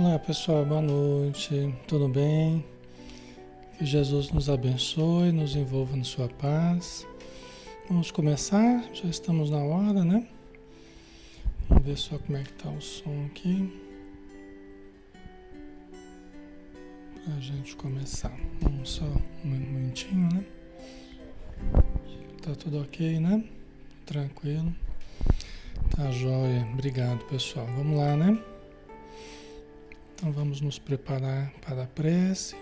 Olá pessoal, boa noite, tudo bem? Que Jesus nos abençoe, nos envolva na sua paz. Vamos começar, já estamos na hora, né? Vamos ver só como é que tá o som aqui. Pra gente começar. Vamos só um momentinho, né? Tá tudo ok, né? Tranquilo. Tá jóia. Obrigado, pessoal. Vamos lá, né? Então vamos nos preparar para a prece.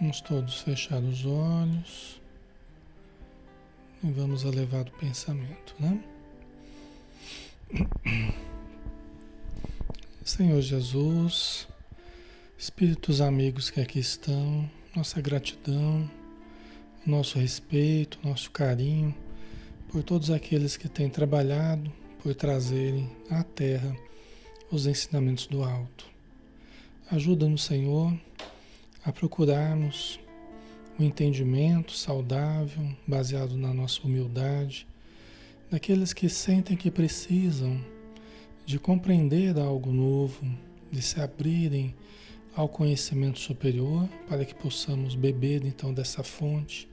Vamos todos fechar os olhos e vamos elevar o pensamento, né? Senhor Jesus, Espíritos amigos que aqui estão, nossa gratidão, nosso respeito, nosso carinho por todos aqueles que têm trabalhado por trazerem à Terra os ensinamentos do alto. Ajuda-nos, Senhor, a procurarmos o entendimento saudável, baseado na nossa humildade, daqueles que sentem que precisam de compreender algo novo, de se abrirem ao conhecimento superior, para que possamos beber então dessa fonte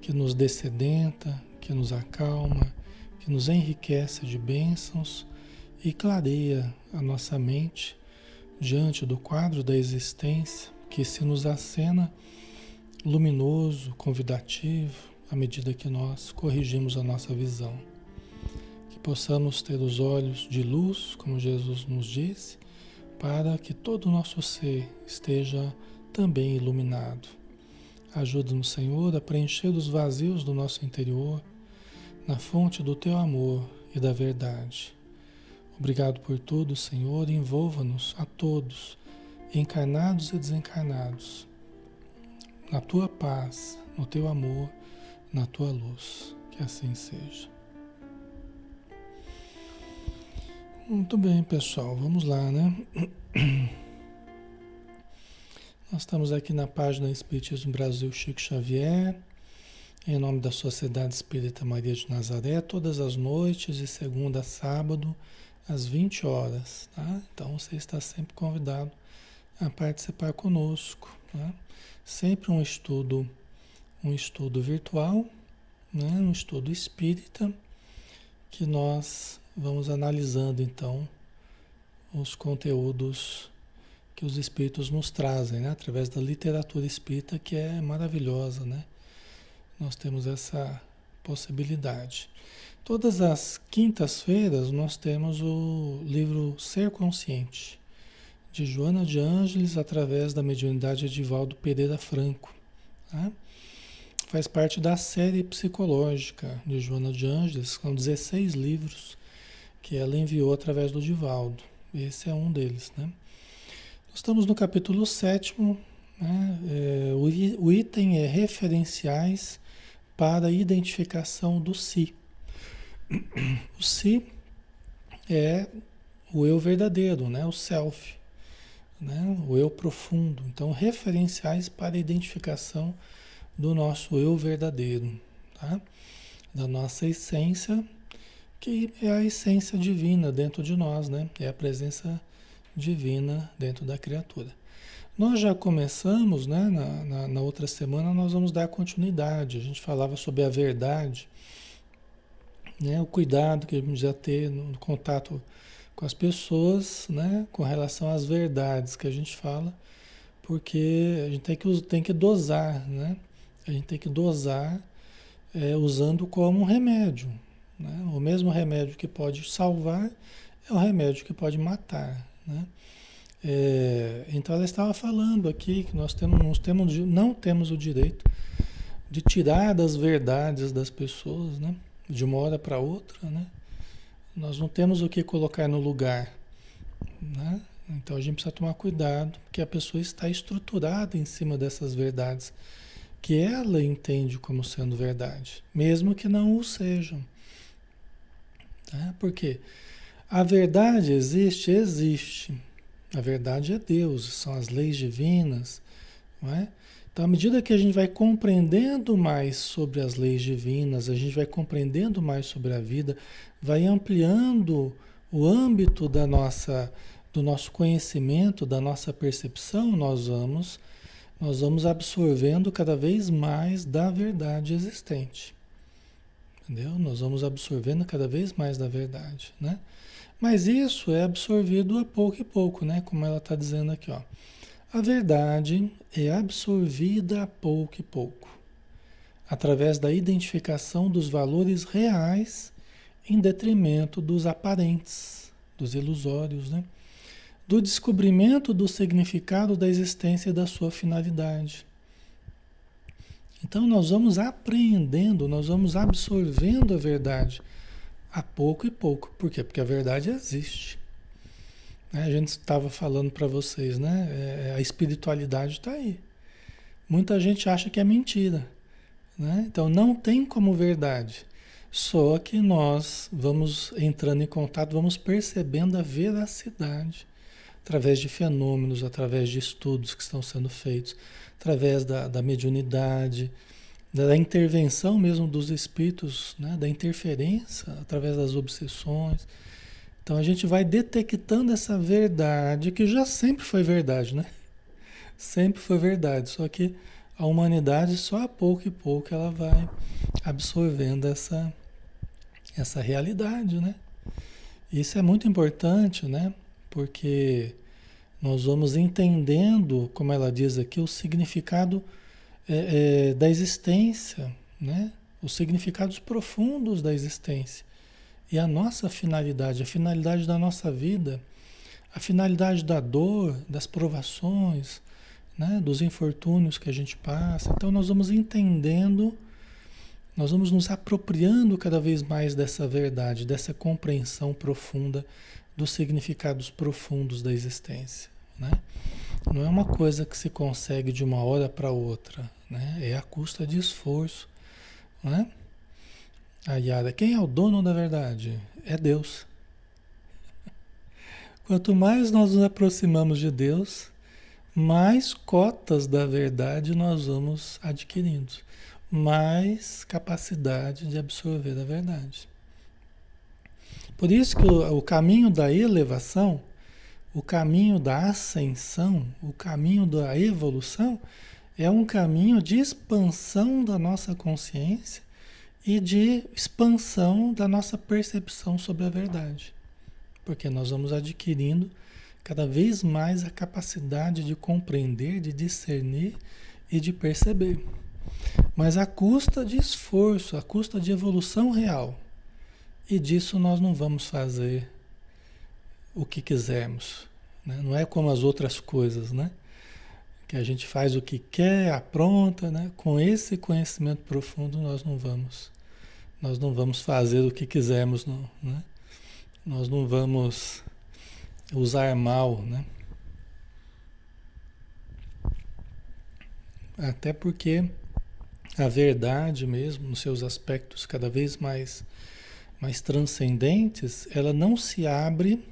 que nos descedenta, que nos acalma, que nos enriquece de bênçãos e clareia a nossa mente diante do quadro da existência que se nos acena luminoso, convidativo, à medida que nós corrigimos a nossa visão. Que possamos ter os olhos de luz, como Jesus nos disse, para que todo o nosso ser esteja também iluminado. Ajuda-nos, Senhor, a preencher os vazios do nosso interior na fonte do teu amor e da verdade Obrigado por tudo, Senhor. Envolva-nos a todos, encarnados e desencarnados, na tua paz, no teu amor, na tua luz. Que assim seja. Muito bem, pessoal. Vamos lá, né? Nós estamos aqui na página Espiritismo Brasil Chico Xavier, em nome da Sociedade Espírita Maria de Nazaré, todas as noites, de segunda a sábado, às 20 horas. Tá? Então você está sempre convidado a participar conosco. Tá? Sempre um estudo, um estudo virtual, né? um estudo espírita, que nós vamos analisando então os conteúdos que os espíritos nos trazem, né? através da literatura espírita, que é maravilhosa. Né? Nós temos essa possibilidade. Todas as quintas-feiras nós temos o livro Ser Consciente, de Joana de Ângeles, através da mediunidade de Valdo Pereira Franco. Tá? Faz parte da série psicológica de Joana de Ângeles, são 16 livros que ela enviou através do Divaldo. Esse é um deles. Né? Nós estamos no capítulo 7, né? É, o item é referenciais para identificação do si. O si é o eu verdadeiro, né? o self, né? o eu profundo. Então, referenciais para a identificação do nosso eu verdadeiro, tá? da nossa essência, que é a essência divina dentro de nós, né? é a presença divina dentro da criatura. Nós já começamos, né? Na, na, na outra semana nós vamos dar continuidade. A gente falava sobre a verdade, né? O cuidado que a gente já ter no contato com as pessoas, né? Com relação às verdades que a gente fala, porque a gente tem que, tem que dosar, né? A gente tem que dosar é, usando como um remédio. Né? O mesmo remédio que pode salvar é o remédio que pode matar. Né? É, então ela estava falando aqui que nós temos, nós temos, não temos o direito de tirar das verdades das pessoas, né? De uma hora para outra. Né? Nós não temos o que colocar no lugar. Né? Então a gente precisa tomar cuidado, porque a pessoa está estruturada em cima dessas verdades que ela entende como sendo verdade, mesmo que não o sejam. Tá? Porque a verdade existe, existe. A verdade é Deus, são as leis divinas. Não é? Então, à medida que a gente vai compreendendo mais sobre as leis divinas, a gente vai compreendendo mais sobre a vida, vai ampliando o âmbito da nossa, do nosso conhecimento, da nossa percepção, nós vamos nós vamos absorvendo cada vez mais da verdade existente. Entendeu? Nós vamos absorvendo cada vez mais da verdade, né? Mas isso é absorvido a pouco e pouco, né? Como ela está dizendo aqui, ó. A verdade é absorvida a pouco e pouco, através da identificação dos valores reais em detrimento dos aparentes, dos ilusórios, né? do descobrimento do significado da existência e da sua finalidade. Então nós vamos apreendendo, nós vamos absorvendo a verdade a pouco e pouco. Por quê? Porque a verdade existe. Né? A gente estava falando para vocês, né? É, a espiritualidade está aí. Muita gente acha que é mentira. Né? Então não tem como verdade. Só que nós vamos entrando em contato, vamos percebendo a veracidade através de fenômenos, através de estudos que estão sendo feitos, através da, da mediunidade, da intervenção mesmo dos espíritos, né? da interferência, através das obsessões. Então a gente vai detectando essa verdade que já sempre foi verdade, né? Sempre foi verdade, só que a humanidade só a pouco e pouco ela vai absorvendo essa essa realidade, né? Isso é muito importante, né? porque nós vamos entendendo, como ela diz aqui, o significado é, é, da existência, né? os significados profundos da existência e a nossa finalidade, a finalidade da nossa vida, a finalidade da dor, das provações, né? dos infortúnios que a gente passa. Então nós vamos entendendo, nós vamos nos apropriando cada vez mais dessa verdade, dessa compreensão profunda dos significados profundos da existência. Né? Não é uma coisa que se consegue de uma hora para outra, né? é a custa de esforço. Né? A Yara, quem é o dono da verdade? É Deus. Quanto mais nós nos aproximamos de Deus, mais cotas da verdade nós vamos adquirindo, mais capacidade de absorver a verdade. Por isso que o, o caminho da elevação, o caminho da ascensão, o caminho da evolução é um caminho de expansão da nossa consciência e de expansão da nossa percepção sobre a verdade. Porque nós vamos adquirindo cada vez mais a capacidade de compreender, de discernir e de perceber. Mas a custa de esforço, a custa de evolução real. E disso nós não vamos fazer o que quisermos. Né? Não é como as outras coisas, né? Que a gente faz o que quer, apronta, né? Com esse conhecimento profundo nós não vamos, nós não vamos fazer o que quisermos, não, né? Nós não vamos usar mal, né? Até porque a verdade mesmo, nos seus aspectos cada vez mais mais transcendentes, ela não se abre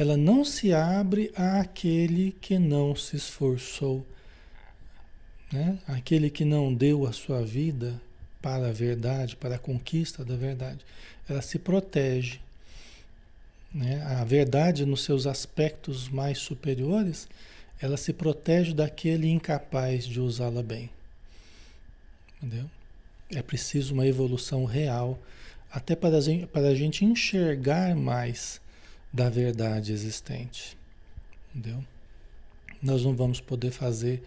ela não se abre àquele que não se esforçou, né? Aquele que não deu a sua vida para a verdade, para a conquista da verdade. Ela se protege. Né? A verdade, nos seus aspectos mais superiores, ela se protege daquele incapaz de usá-la bem. Entendeu? É preciso uma evolução real, até para a gente, enxergar mais da verdade existente. Entendeu? Nós não vamos poder fazer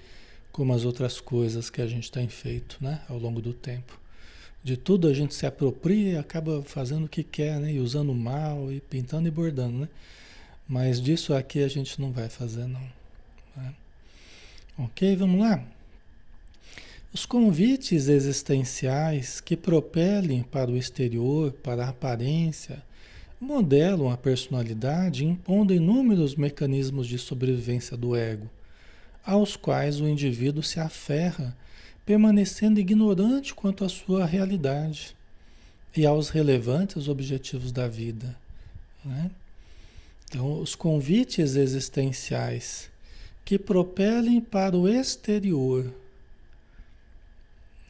como as outras coisas que a gente tem feito né, ao longo do tempo. De tudo a gente se apropria e acaba fazendo o que quer, né? E usando mal, e pintando e bordando, né? Mas disso aqui a gente não vai fazer, não. Né? Ok, vamos lá? Os convites existenciais que propelem para o exterior, para a aparência, modelam a personalidade impondo inúmeros mecanismos de sobrevivência do ego, aos quais o indivíduo se aferra, permanecendo ignorante quanto à sua realidade e aos relevantes objetivos da vida. Né? Então, os convites existenciais que propelem para o exterior,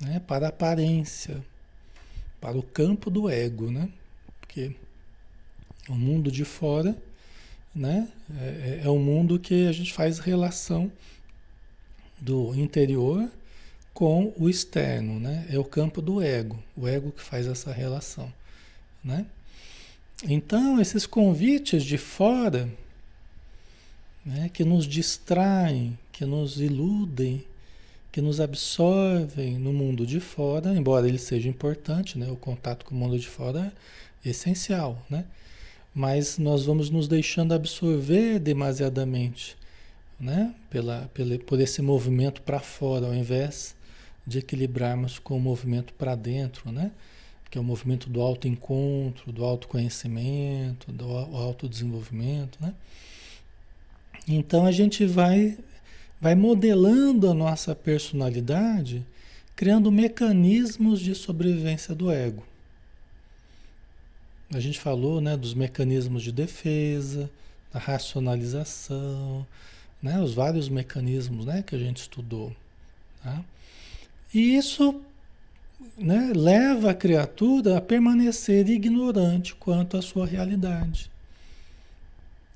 né? para a aparência, para o campo do ego, né? Porque o mundo de fora, né? É, é o mundo que a gente faz relação do interior com o externo, né? É o campo do ego, o ego que faz essa relação, né? Então, esses convites de fora, né, que nos distraem, que nos iludem, que nos absorvem no mundo de fora, embora ele seja importante, né, o contato com o mundo de fora é essencial, né? Mas nós vamos nos deixando absorver demasiadamente, né? Pela, pela, por esse movimento para fora, ao invés de equilibrarmos com o movimento para dentro, né? Que é o movimento do autoencontro, do autoconhecimento, do autodesenvolvimento, né? Então a gente vai vai modelando a nossa personalidade, criando mecanismos de sobrevivência do ego. A gente falou, né, dos mecanismos de defesa, da racionalização, né, os vários mecanismos, né, que a gente estudou, tá? E isso né, leva a criatura a permanecer ignorante quanto à sua realidade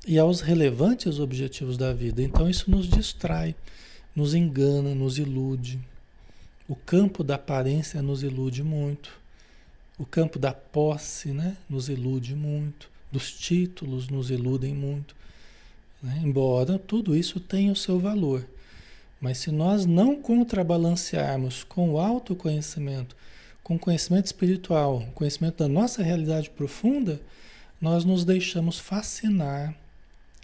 e aos relevantes objetivos da vida. Então isso nos distrai, nos engana, nos ilude. O campo da aparência nos ilude muito. O campo da posse né, nos ilude muito. Dos títulos nos iludem muito. Né? Embora tudo isso tenha o seu valor. Mas se nós não contrabalancearmos com o autoconhecimento, com o conhecimento espiritual, conhecimento da nossa realidade profunda, nós nos deixamos fascinar,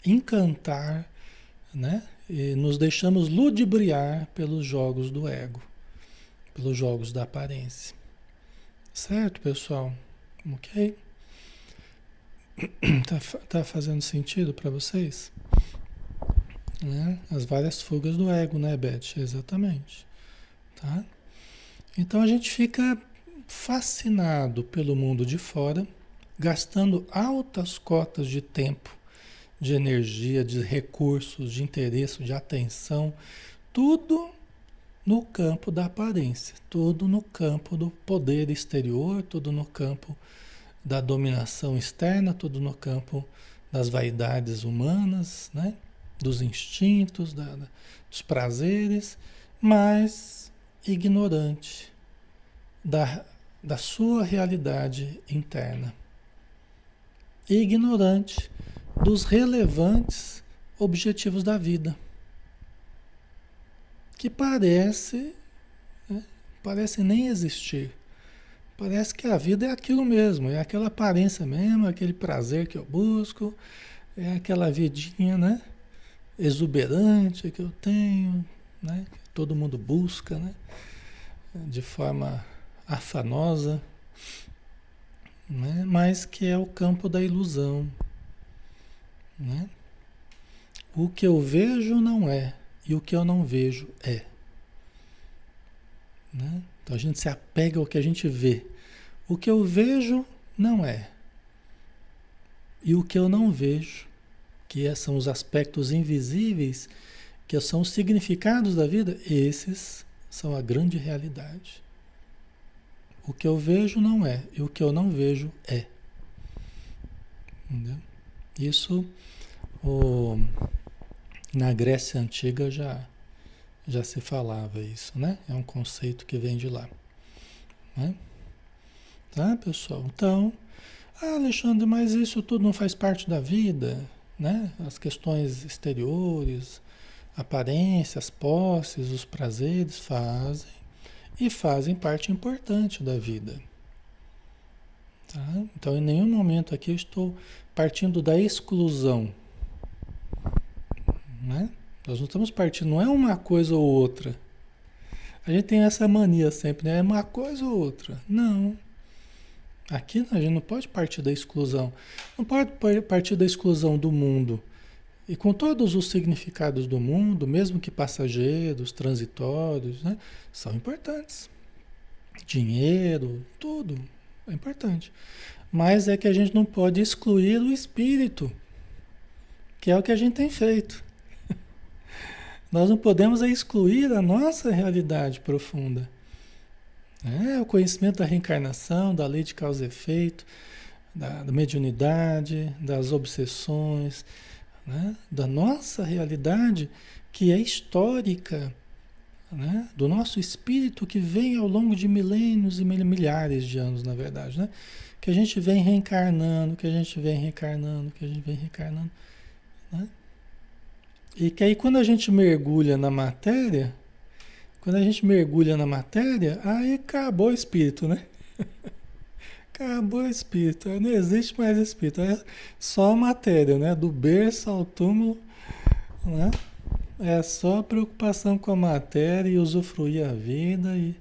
encantar, né? E nos deixamos ludibriar pelos jogos do ego, pelos jogos da aparência. Certo, pessoal? Ok? Tá, tá fazendo sentido para vocês? Né? As várias fugas do ego, né, Beth? Exatamente. Tá? Então a gente fica fascinado pelo mundo de fora, gastando altas cotas de tempo, de energia, de recursos, de interesse, de atenção, tudo no campo da aparência, tudo no campo do poder exterior, tudo no campo da dominação externa, tudo no campo das vaidades humanas, né? dos instintos, da, da, dos prazeres, mas ignorante da, da sua realidade interna. ignorante dos relevantes objetivos da vida. Que parece, né, parece nem existir. Parece que a vida é aquilo mesmo, é aquela aparência mesmo, aquele prazer que eu busco, é aquela vidinha, né? exuberante que eu tenho, né? que todo mundo busca, né? de forma afanosa, né? mas que é o campo da ilusão. Né? O que eu vejo não é, e o que eu não vejo é. Né? Então a gente se apega ao que a gente vê. O que eu vejo não é, e o que eu não vejo que é, são os aspectos invisíveis, que são os significados da vida, esses são a grande realidade. O que eu vejo não é, e o que eu não vejo é. Entendeu? Isso o, Na Grécia Antiga já, já se falava isso, né? É um conceito que vem de lá. Né? Tá, pessoal? Então, ah, Alexandre, mas isso tudo não faz parte da vida, né? As questões exteriores, aparências, posses, os prazeres fazem e fazem parte importante da vida. Tá? Então, em nenhum momento aqui eu estou partindo da exclusão. Né? Nós não estamos partindo, não é uma coisa ou outra. A gente tem essa mania sempre, né? É uma coisa ou outra. Não. Aqui a gente não pode partir da exclusão. Não pode partir da exclusão do mundo. E com todos os significados do mundo, mesmo que passageiros, transitórios, né, são importantes. Dinheiro, tudo é importante. Mas é que a gente não pode excluir o espírito, que é o que a gente tem feito. Nós não podemos excluir a nossa realidade profunda. É o conhecimento da reencarnação, da lei de causa e efeito, da, da mediunidade, das obsessões, né? da nossa realidade que é histórica, né? do nosso espírito que vem ao longo de milênios e milhares de anos, na verdade, né? que a gente vem reencarnando, que a gente vem reencarnando, que a gente vem reencarnando. Né? E que aí quando a gente mergulha na matéria, quando a gente mergulha na matéria, aí acabou o espírito, né? acabou o espírito, não existe mais espírito, é só matéria, né? Do berço ao túmulo, né? É só preocupação com a matéria e usufruir a vida e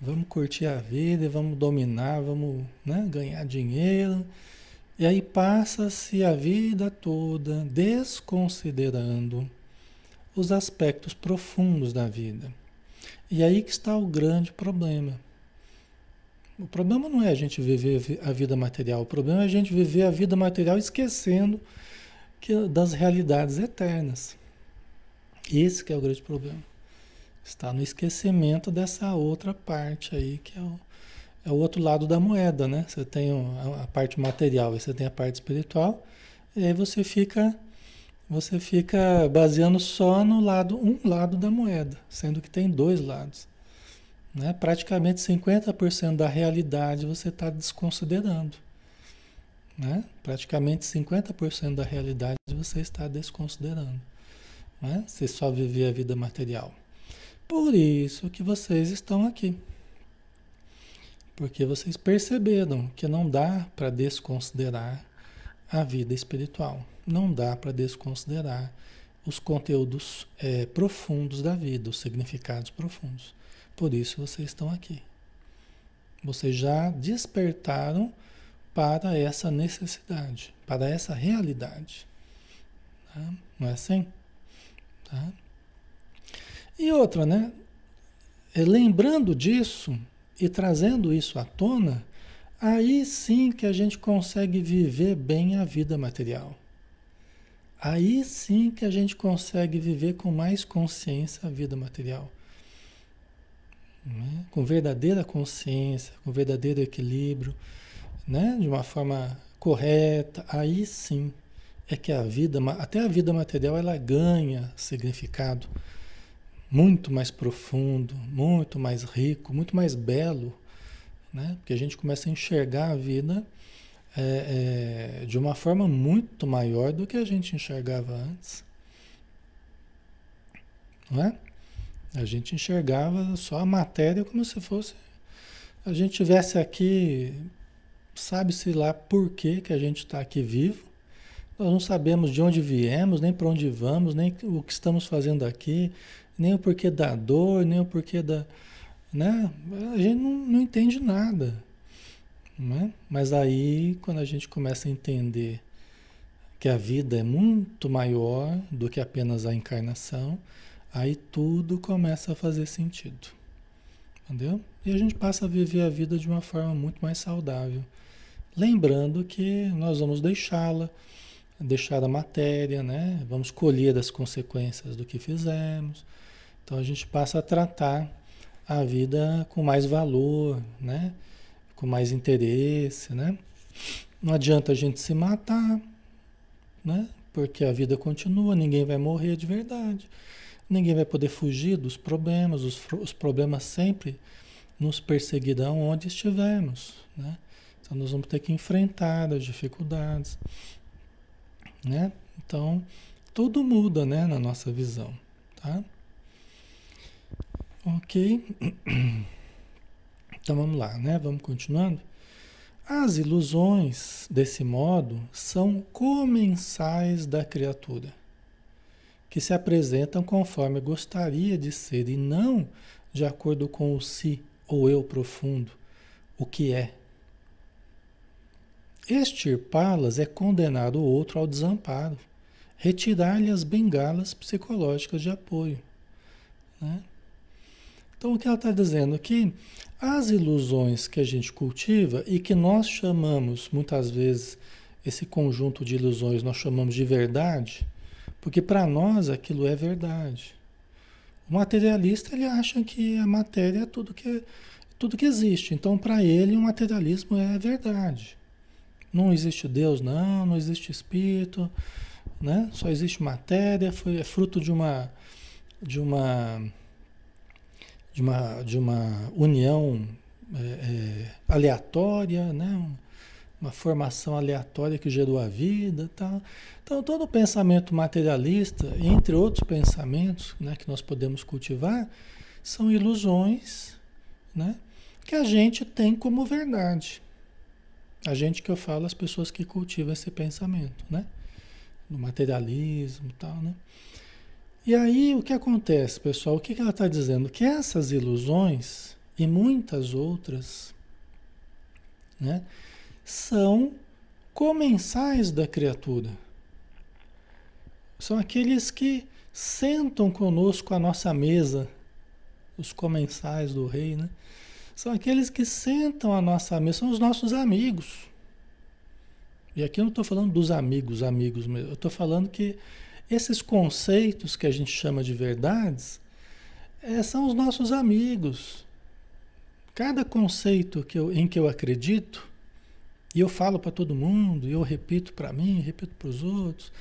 vamos curtir a vida, e vamos dominar, vamos né, ganhar dinheiro. E aí passa-se a vida toda desconsiderando os aspectos profundos da vida. E aí que está o grande problema. O problema não é a gente viver a vida material, o problema é a gente viver a vida material esquecendo que, das realidades eternas. Esse que é o grande problema. Está no esquecimento dessa outra parte aí, que é o, é o outro lado da moeda, né? Você tem a parte material e você tem a parte espiritual, e aí você fica você fica baseando só no lado um lado da moeda, sendo que tem dois lados. Né? Praticamente 50% da realidade você está desconsiderando. Né? Praticamente 50% da realidade você está desconsiderando. Né? Você só vive a vida material. Por isso que vocês estão aqui. Porque vocês perceberam que não dá para desconsiderar a vida espiritual. Não dá para desconsiderar os conteúdos é, profundos da vida, os significados profundos. Por isso vocês estão aqui. Vocês já despertaram para essa necessidade, para essa realidade. Tá? Não é assim? Tá? E outra, né? É, lembrando disso e trazendo isso à tona, aí sim que a gente consegue viver bem a vida material. Aí sim que a gente consegue viver com mais consciência a vida material. Né? Com verdadeira consciência, com verdadeiro equilíbrio, né? de uma forma correta. Aí sim é que a vida, até a vida material, ela ganha significado muito mais profundo, muito mais rico, muito mais belo, né? Porque a gente começa a enxergar a vida é, é, de uma forma muito maior do que a gente enxergava antes, não é? A gente enxergava só a matéria como se fosse a gente tivesse aqui, sabe-se lá por que que a gente está aqui vivo, nós não sabemos de onde viemos, nem para onde vamos, nem o que estamos fazendo aqui, nem o porquê da dor, nem o porquê da. Né? A gente não, não entende nada. Né? Mas aí, quando a gente começa a entender que a vida é muito maior do que apenas a encarnação, aí tudo começa a fazer sentido. Entendeu? E a gente passa a viver a vida de uma forma muito mais saudável. Lembrando que nós vamos deixá-la deixar a matéria, né? Vamos colher as consequências do que fizemos. Então a gente passa a tratar a vida com mais valor, né? Com mais interesse, né? Não adianta a gente se matar, né? Porque a vida continua, ninguém vai morrer de verdade. Ninguém vai poder fugir dos problemas, os, os problemas sempre nos perseguirão onde estivermos, né? Então nós vamos ter que enfrentar as dificuldades, né? Então tudo muda, né, na nossa visão, tá? Ok. Então vamos lá, né? Vamos continuando. As ilusões, desse modo, são comensais da criatura, que se apresentam conforme gostaria de ser e não de acordo com o si ou eu profundo, o que é. Extirpá-las é condenar o outro ao desamparo, retirar-lhe as bengalas psicológicas de apoio. Né? Então, o que ela está dizendo aqui as ilusões que a gente cultiva e que nós chamamos, muitas vezes, esse conjunto de ilusões nós chamamos de verdade, porque para nós aquilo é verdade. O materialista ele acha que a matéria é tudo que, tudo que existe. Então, para ele, o materialismo é verdade. Não existe Deus, não, não existe espírito, né? só existe matéria, foi, é fruto de uma, de uma de uma, de uma união é, é, aleatória, né? uma formação aleatória que gerou a vida. Tal. Então, todo pensamento materialista, entre outros pensamentos né, que nós podemos cultivar, são ilusões né, que a gente tem como verdade. A gente que eu falo, as pessoas que cultivam esse pensamento, né? Do materialismo e tal, né? E aí o que acontece, pessoal? O que ela está dizendo? Que essas ilusões e muitas outras né, são comensais da criatura. São aqueles que sentam conosco à nossa mesa, os comensais do rei, né? São aqueles que sentam à nossa mesa, são os nossos amigos. E aqui eu não estou falando dos amigos, amigos mesmo. Eu estou falando que esses conceitos que a gente chama de verdades é, são os nossos amigos. Cada conceito que eu, em que eu acredito, e eu falo para todo mundo, e eu repito para mim, repito para os outros,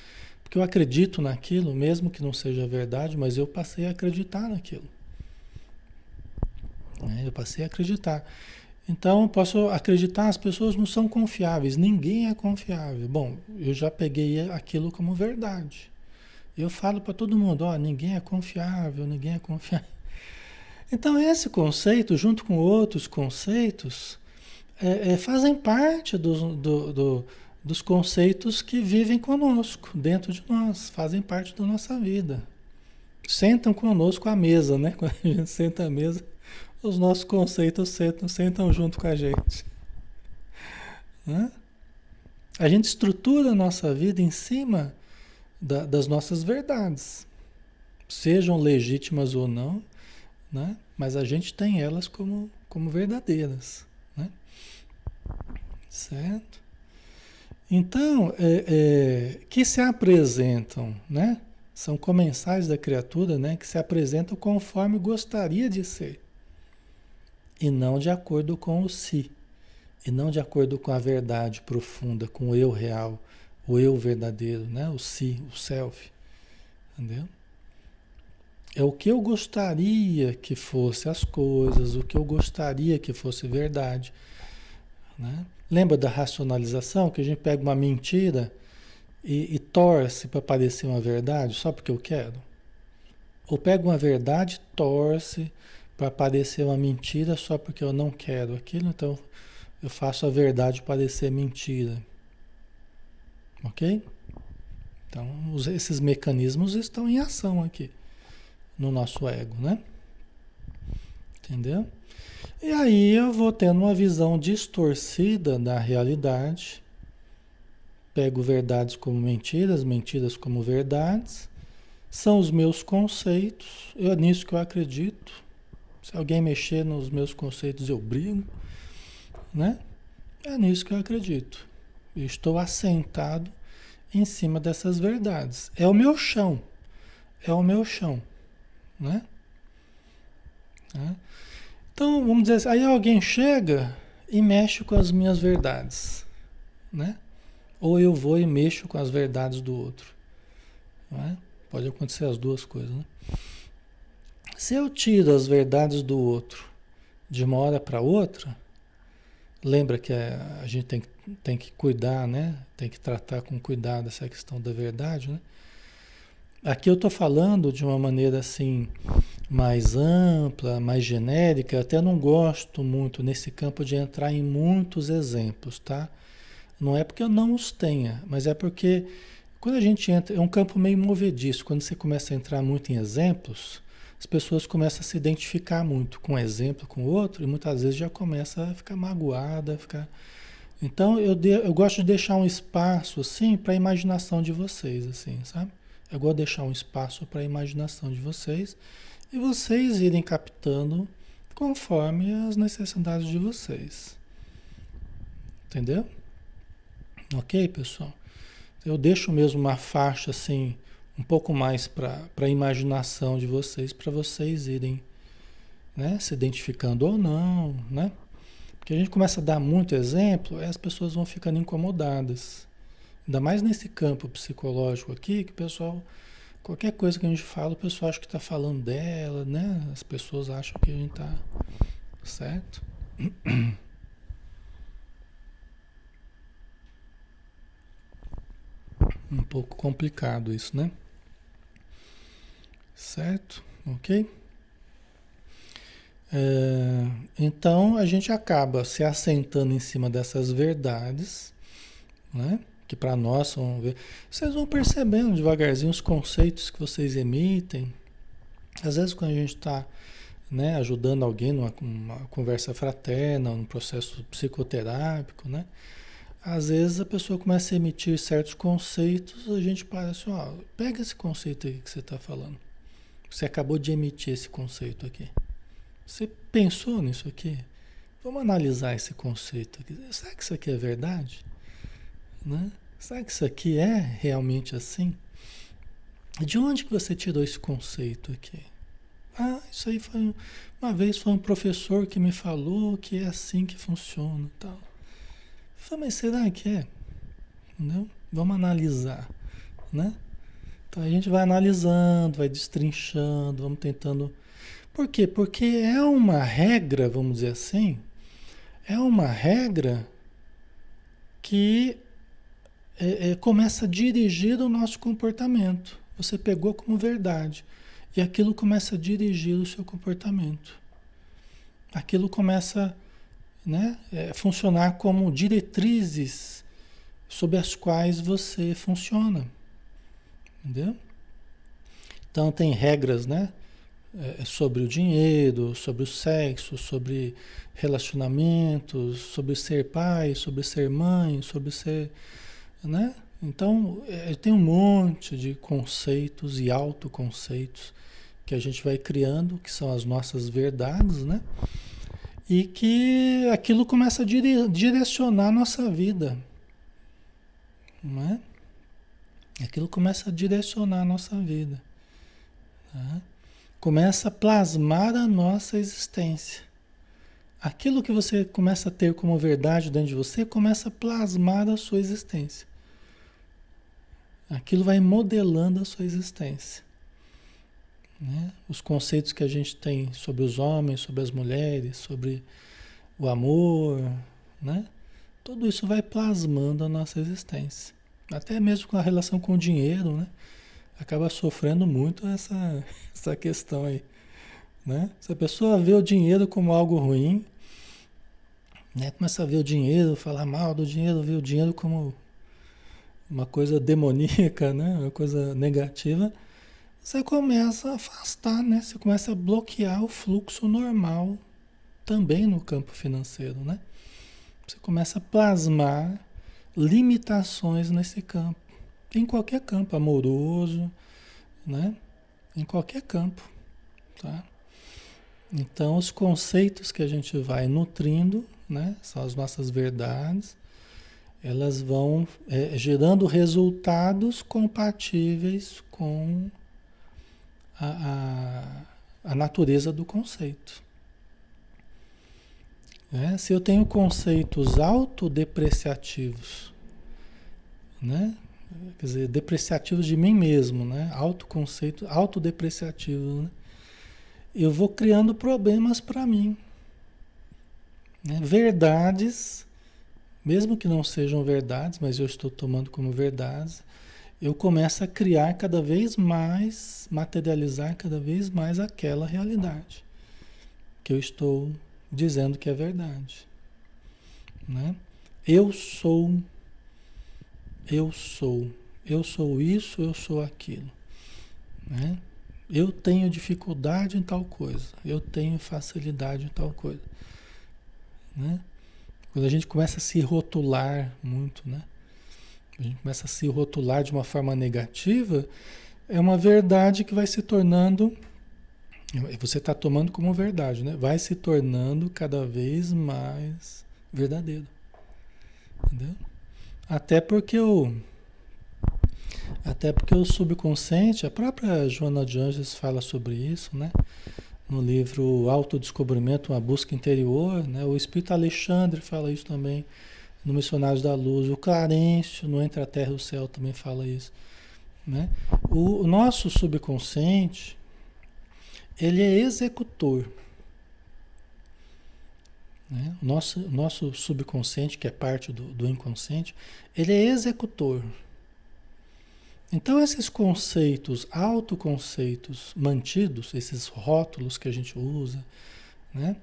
porque eu acredito naquilo, mesmo que não seja verdade, mas eu passei a acreditar naquilo. É, eu passei a acreditar. Então, posso acreditar, as pessoas não são confiáveis, ninguém é confiável. Bom, eu já peguei aquilo como verdade. Eu falo para todo mundo, ó, ninguém é confiável, ninguém é confiável. Então esse conceito, junto com outros conceitos, é, é, fazem parte do, do, do, dos conceitos que vivem conosco, dentro de nós, fazem parte da nossa vida. Sentam conosco à mesa, né? Quando a gente senta à mesa, os nossos conceitos sentam, sentam junto com a gente. Né? A gente estrutura a nossa vida em cima da, das nossas verdades, sejam legítimas ou não, né? mas a gente tem elas como, como verdadeiras. Né? Certo? Então, é, é, que se apresentam, né? São comensais da criatura, né? Que se apresentam conforme gostaria de ser. E não de acordo com o si. E não de acordo com a verdade profunda, com o eu real, o eu verdadeiro, né? O si, o self. Entendeu? É o que eu gostaria que fosse as coisas, o que eu gostaria que fosse verdade. Né? Lembra da racionalização? Que a gente pega uma mentira e, e torce para parecer uma verdade só porque eu quero? Ou pega uma verdade, torce para parecer uma mentira só porque eu não quero aquilo, então eu faço a verdade parecer mentira. Ok? Então, esses mecanismos estão em ação aqui no nosso ego, né? Entendeu? E aí eu vou tendo uma visão distorcida da realidade, pego verdades como mentiras, mentiras como verdades, são os meus conceitos, é nisso que eu acredito. Se alguém mexer nos meus conceitos, eu brigo, né? É nisso que eu acredito. Eu estou assentado em cima dessas verdades. É o meu chão. É o meu chão. Né? Tá? Então, vamos dizer assim, aí alguém chega e mexe com as minhas verdades. Né? Ou eu vou e mexo com as verdades do outro. É? Pode acontecer as duas coisas. Né? Se eu tiro as verdades do outro de uma hora para outra, lembra que a gente tem, tem que cuidar, né? Tem que tratar com cuidado essa questão da verdade, né? Aqui eu estou falando de uma maneira assim mais ampla, mais genérica. Eu até não gosto muito nesse campo de entrar em muitos exemplos, tá? Não é porque eu não os tenha, mas é porque quando a gente entra, é um campo meio movediço. Quando você começa a entrar muito em exemplos, as pessoas começam a se identificar muito com um exemplo, com outro, e muitas vezes já começa a ficar magoada, a ficar. Então eu, de, eu gosto de deixar um espaço assim para a imaginação de vocês, assim, sabe? Eu gosto de deixar um espaço para a imaginação de vocês e vocês irem captando conforme as necessidades de vocês. Entendeu? Ok, pessoal? Eu deixo mesmo uma faixa assim, um pouco mais para a imaginação de vocês, para vocês irem né, se identificando ou não, né? Porque a gente começa a dar muito exemplo, as pessoas vão ficando incomodadas. Ainda mais nesse campo psicológico aqui, que o pessoal, qualquer coisa que a gente fala, o pessoal acha que está falando dela, né? As pessoas acham que a gente está certo. Um pouco complicado isso, né? Certo? Ok? É, então a gente acaba se assentando em cima dessas verdades, né? que para nós ver. Vocês vão percebendo devagarzinho os conceitos que vocês emitem. Às vezes quando a gente está né, ajudando alguém numa, numa conversa fraterna, num processo psicoterápico, né? Às vezes a pessoa começa a emitir certos conceitos, a gente para assim, ó, pega esse conceito aí que você está falando. Você acabou de emitir esse conceito aqui. Você pensou nisso aqui? Vamos analisar esse conceito aqui. Será que isso aqui é verdade? Né? Será que isso aqui é realmente assim? De onde que você tirou esse conceito aqui? Ah, isso aí foi uma vez foi um professor que me falou que é assim que funciona, tal. falei, mas será que é? Entendeu? Vamos analisar, né? Então a gente vai analisando, vai destrinchando, vamos tentando. Por quê? Porque é uma regra, vamos dizer assim, é uma regra que é, é, começa a dirigir o nosso comportamento. Você pegou como verdade. E aquilo começa a dirigir o seu comportamento. Aquilo começa né, a é, funcionar como diretrizes sob as quais você funciona. Entendeu? Então tem regras, né? É, sobre o dinheiro, sobre o sexo, sobre relacionamentos, sobre ser pai, sobre ser mãe, sobre ser né? Então, é, tem um monte de conceitos e autoconceitos que a gente vai criando, que são as nossas verdades, né? E que aquilo começa a dire direcionar a nossa vida, né? Aquilo começa a direcionar a nossa vida. Tá? Começa a plasmar a nossa existência. Aquilo que você começa a ter como verdade dentro de você começa a plasmar a sua existência. Aquilo vai modelando a sua existência. Né? Os conceitos que a gente tem sobre os homens, sobre as mulheres, sobre o amor, né? Tudo isso vai plasmando a nossa existência. Até mesmo com a relação com o dinheiro, né? Acaba sofrendo muito essa, essa questão aí. Né? Se a pessoa vê o dinheiro como algo ruim, né? começa a ver o dinheiro, falar mal do dinheiro, vê o dinheiro como uma coisa demoníaca, né? uma coisa negativa, você começa a afastar, né? Você começa a bloquear o fluxo normal também no campo financeiro, né? Você começa a plasmar limitações nesse campo, em qualquer campo amoroso, né? Em qualquer campo, tá? Então, os conceitos que a gente vai nutrindo, né? São as nossas verdades, elas vão é, gerando resultados compatíveis com a, a, a natureza do conceito. É, se eu tenho conceitos autodepreciativos, né? Quer dizer, depreciativos de mim mesmo, né? Autoconceito, autodepreciativo, né? Eu vou criando problemas para mim. Né? Verdades, mesmo que não sejam verdades, mas eu estou tomando como verdades, eu começo a criar cada vez mais, materializar cada vez mais aquela realidade que eu estou dizendo que é verdade. Né? Eu sou, eu sou, eu sou isso, eu sou aquilo. Né? Eu tenho dificuldade em tal coisa, eu tenho facilidade em tal coisa. Né? Quando a gente começa a se rotular muito, né? A gente começa a se rotular de uma forma negativa, é uma verdade que vai se tornando você está tomando como verdade, né? Vai se tornando cada vez mais verdadeiro. Entendeu? Até porque o até porque o subconsciente, a própria Joana de Anjos fala sobre isso, né? No livro Autodescobrimento, uma busca interior, né? O espírito Alexandre fala isso também no Missionários da Luz, o Clarencio no Entre a Terra e o Céu também fala isso, né? O, o nosso subconsciente, ele é executor. Né? O nosso, nosso subconsciente, que é parte do, do inconsciente, ele é executor. Então, esses conceitos, autoconceitos mantidos, esses rótulos que a gente usa, né?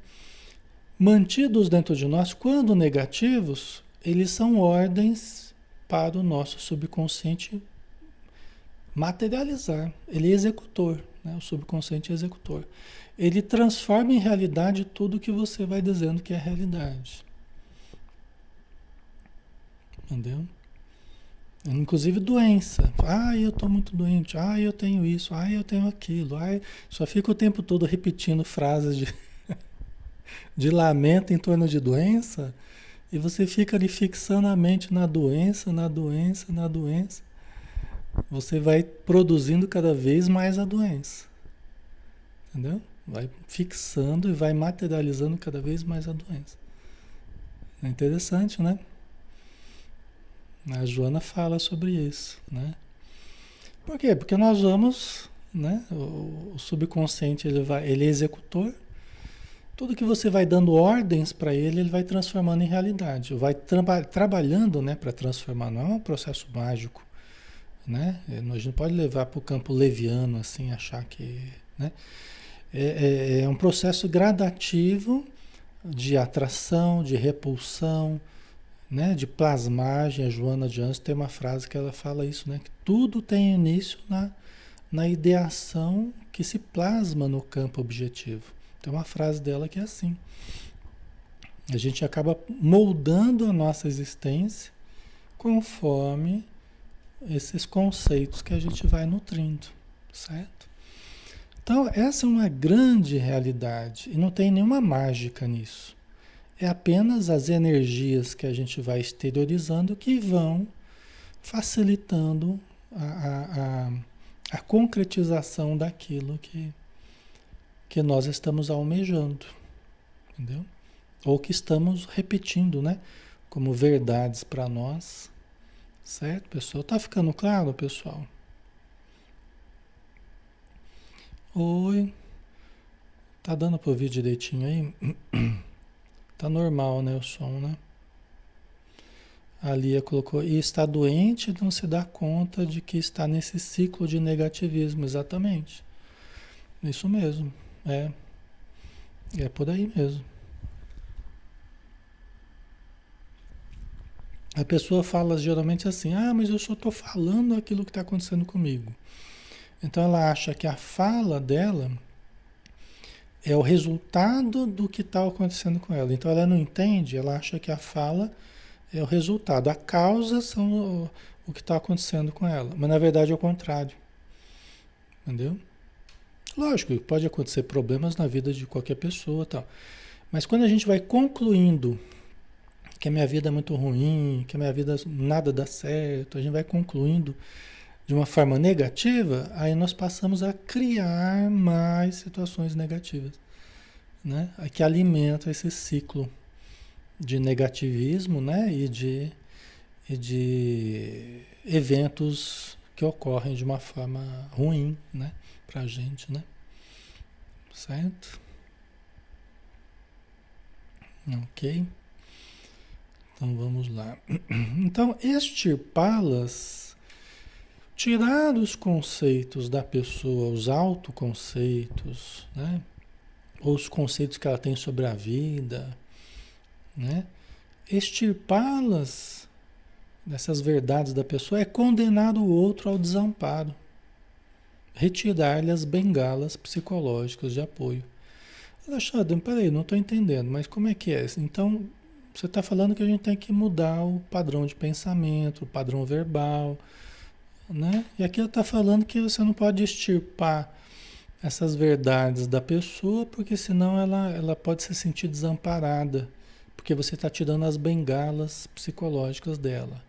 mantidos dentro de nós, quando negativos, eles são ordens para o nosso subconsciente materializar. Ele é executor. Né? O subconsciente é executor. Ele transforma em realidade tudo que você vai dizendo que é realidade. Entendeu? Inclusive doença. Ah, eu estou muito doente. Ah, eu tenho isso. Ah, eu tenho aquilo. Ah, só fica o tempo todo repetindo frases de, de lamento em torno de doença. E você fica ali fixando a mente na doença, na doença, na doença você vai produzindo cada vez mais a doença. Entendeu? Vai fixando e vai materializando cada vez mais a doença. É interessante, né? A Joana fala sobre isso, né? Por quê? Porque nós vamos, né? O, subconsciente ele vai, ele é executor. Tudo que você vai dando ordens para ele, ele vai transformando em realidade. Vai tra trabalhando, né, para transformar. Não é um processo mágico né? A gente não pode levar para o campo leviano, assim, achar que, né? É, é, é, um processo gradativo de atração, de repulsão, né? De plasmagem. A Joana de Anjos tem uma frase que ela fala isso, né? Que tudo tem início na, na ideação que se plasma no campo objetivo. Tem uma frase dela que é assim. A gente acaba moldando a nossa existência conforme esses conceitos que a gente vai nutrindo, certo? Então, essa é uma grande realidade e não tem nenhuma mágica nisso. É apenas as energias que a gente vai exteriorizando que vão facilitando a, a, a, a concretização daquilo que, que nós estamos almejando, entendeu? Ou que estamos repetindo, né? Como verdades para nós Certo, pessoal? Tá ficando claro, pessoal? Oi. Tá dando para ouvir direitinho aí? Tá normal, né, o som, né? A Lia colocou, e está doente não se dá conta de que está nesse ciclo de negativismo, exatamente. Isso mesmo, é. É por aí mesmo. A pessoa fala geralmente assim: ah, mas eu só estou falando aquilo que está acontecendo comigo. Então ela acha que a fala dela é o resultado do que está acontecendo com ela. Então ela não entende, ela acha que a fala é o resultado, a causa são o, o que está acontecendo com ela. Mas na verdade é o contrário. Entendeu? Lógico, pode acontecer problemas na vida de qualquer pessoa, tal. Mas quando a gente vai concluindo que a minha vida é muito ruim, que a minha vida nada dá certo, a gente vai concluindo de uma forma negativa, aí nós passamos a criar mais situações negativas, né? Que alimentam esse ciclo de negativismo, né? E de, e de eventos que ocorrem de uma forma ruim, né, para a gente, né? Certo? Ok. Então vamos lá. Então, extirpá-las, tirar os conceitos da pessoa, os autoconceitos, né? Ou os conceitos que ela tem sobre a vida, né? Extirpá-las dessas verdades da pessoa é condenar o outro ao desamparo. Retirar-lhe as bengalas psicológicas de apoio. Alexandre, peraí, não estou entendendo, mas como é que é? Então, você está falando que a gente tem que mudar o padrão de pensamento, o padrão verbal, né? E aqui ela está falando que você não pode extirpar essas verdades da pessoa, porque senão ela, ela pode se sentir desamparada, porque você está tirando as bengalas psicológicas dela.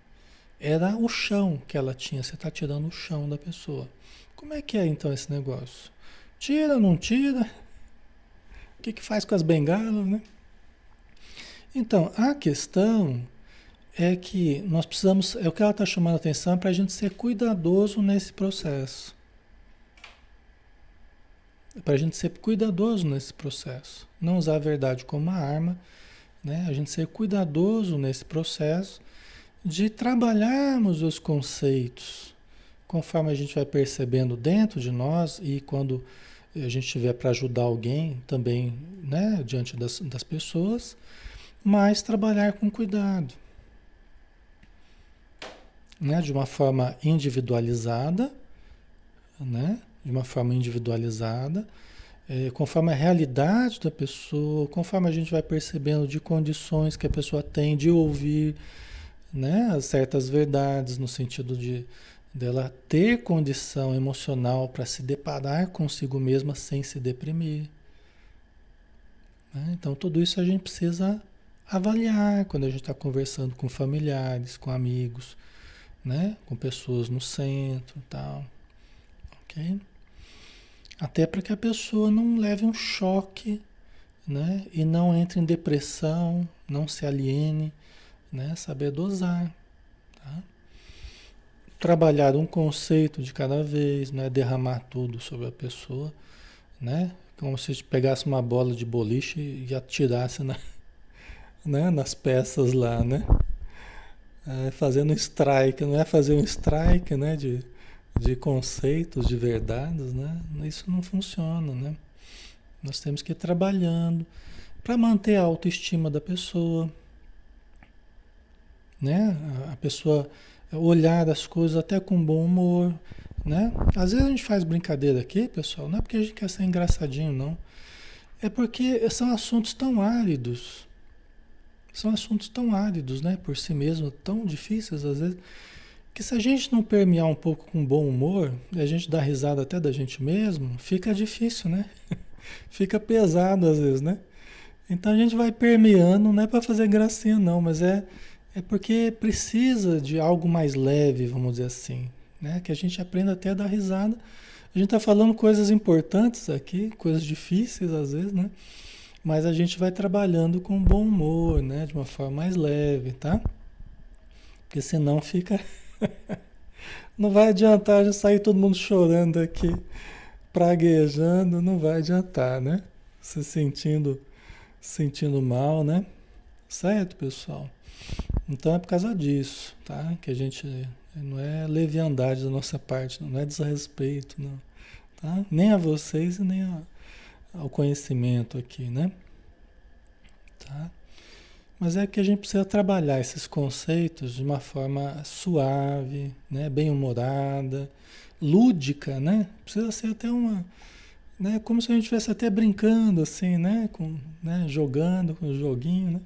Era o chão que ela tinha, você está tirando o chão da pessoa. Como é que é então esse negócio? Tira, não tira? O que, que faz com as bengalas, né? Então, a questão é que nós precisamos, é o que ela está chamando a atenção para a gente ser cuidadoso nesse processo. Para a gente ser cuidadoso nesse processo. Não usar a verdade como uma arma, né? A gente ser cuidadoso nesse processo de trabalharmos os conceitos conforme a gente vai percebendo dentro de nós e quando a gente tiver para ajudar alguém também, né, diante das, das pessoas mas trabalhar com cuidado. Né? De uma forma individualizada, né? de uma forma individualizada, é, conforme a realidade da pessoa, conforme a gente vai percebendo de condições que a pessoa tem de ouvir né? certas verdades, no sentido de dela ter condição emocional para se deparar consigo mesma sem se deprimir. Né? Então, tudo isso a gente precisa avaliar quando a gente está conversando com familiares, com amigos, né? Com pessoas no centro e tal. Ok? Até para que a pessoa não leve um choque, né? E não entre em depressão, não se aliene, né? Saber dosar, tá? Trabalhar um conceito de cada vez, não é derramar tudo sobre a pessoa, né? Como se pegasse uma bola de boliche e atirasse na, né, nas peças lá, né? É, fazendo strike, não é fazer um strike, né, de, de conceitos, de verdades, né? Isso não funciona, né? Nós temos que ir trabalhando para manter a autoestima da pessoa, né? A pessoa olhar as coisas até com bom humor, né? Às vezes a gente faz brincadeira aqui, pessoal, não é porque a gente quer ser engraçadinho, não. É porque são assuntos tão áridos, são assuntos tão áridos, né, por si mesmo, tão difíceis às vezes, que se a gente não permear um pouco com bom humor, a gente dá risada até da gente mesmo, fica difícil, né? fica pesado às vezes, né? Então a gente vai permeando, não é para fazer gracinha não, mas é é porque precisa de algo mais leve, vamos dizer assim, né? Que a gente aprenda até a dar risada. A gente está falando coisas importantes aqui, coisas difíceis às vezes, né? Mas a gente vai trabalhando com bom humor, né? De uma forma mais leve, tá? Porque senão fica. não vai adiantar já sair todo mundo chorando aqui, praguejando, não vai adiantar, né? Se sentindo, sentindo mal, né? Certo, pessoal? Então é por causa disso, tá? Que a gente não é leviandade da nossa parte, não é desrespeito, não. Tá? Nem a vocês e nem a, ao conhecimento aqui, né? Tá? Mas é que a gente precisa trabalhar esses conceitos de uma forma suave, né? bem humorada, lúdica, né? Precisa ser até uma, né? Como se a gente estivesse até brincando assim, né? Com, né? Jogando com o joguinho, né?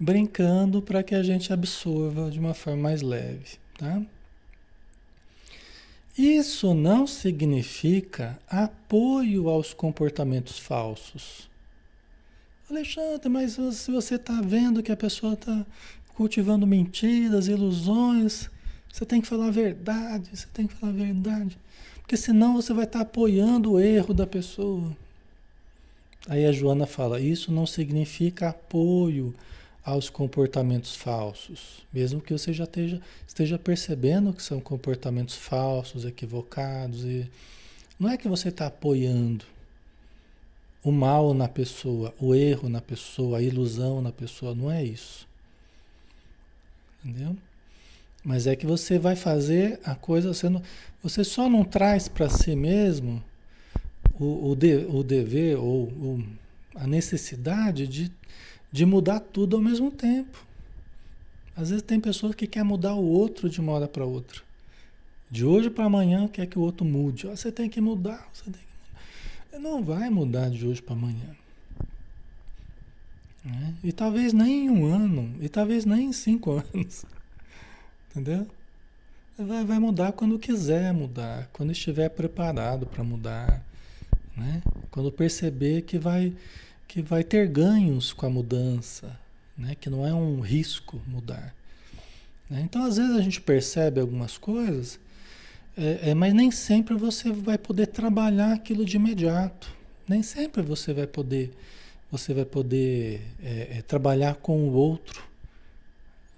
Brincando para que a gente absorva de uma forma mais leve, tá? Isso não significa apoio aos comportamentos falsos. Alexandre, mas se você está vendo que a pessoa está cultivando mentiras, ilusões, você tem que falar a verdade, você tem que falar a verdade. Porque senão você vai estar tá apoiando o erro da pessoa. Aí a Joana fala: isso não significa apoio aos comportamentos falsos, mesmo que você já esteja, esteja percebendo que são comportamentos falsos, equivocados, e não é que você está apoiando o mal na pessoa, o erro na pessoa, a ilusão na pessoa, não é isso. Entendeu? Mas é que você vai fazer a coisa, não, você só não traz para si mesmo o, o, de, o dever ou a necessidade de de mudar tudo ao mesmo tempo. Às vezes tem pessoas que querem mudar o outro de uma hora para outra. De hoje para amanhã quer que o outro mude. Você tem que mudar, você tem que mudar. Não vai mudar de hoje para amanhã. Né? E talvez nem em um ano, e talvez nem em cinco anos. Entendeu? Vai, vai mudar quando quiser mudar, quando estiver preparado para mudar. Né? Quando perceber que vai que vai ter ganhos com a mudança, né? que não é um risco mudar. Né? Então, às vezes, a gente percebe algumas coisas, é, é, mas nem sempre você vai poder trabalhar aquilo de imediato. Nem sempre você vai poder, você vai poder é, é trabalhar com o outro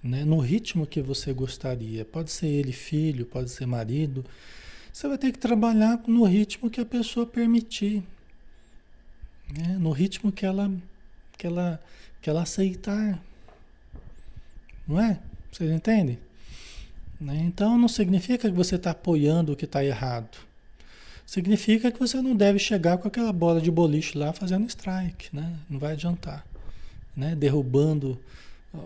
né? no ritmo que você gostaria. Pode ser ele filho, pode ser marido. Você vai ter que trabalhar no ritmo que a pessoa permitir né? no ritmo que ela, que, ela, que ela aceitar. Não é? Vocês entendem? Né? Então não significa que você está apoiando o que está errado. Significa que você não deve chegar com aquela bola de boliche lá fazendo strike, né? Não vai adiantar. Né? Derrubando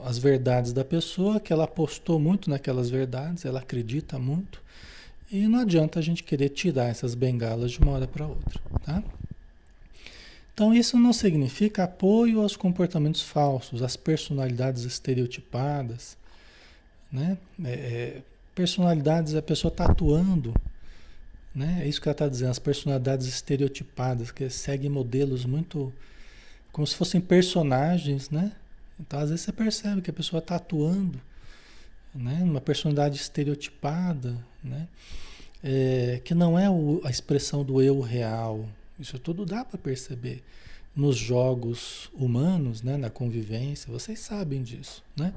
as verdades da pessoa, que ela apostou muito naquelas verdades, ela acredita muito. E não adianta a gente querer tirar essas bengalas de uma hora para outra, tá? Então, isso não significa apoio aos comportamentos falsos, às personalidades estereotipadas. Né? É, é, personalidades, a pessoa está atuando. Né? É isso que ela está dizendo, as personalidades estereotipadas, que seguem modelos muito. como se fossem personagens, né? Então, às vezes, você percebe que a pessoa está atuando, né? Uma personalidade estereotipada, né? É, que não é o, a expressão do eu real, isso tudo dá para perceber nos jogos humanos, né, na convivência, vocês sabem disso, né?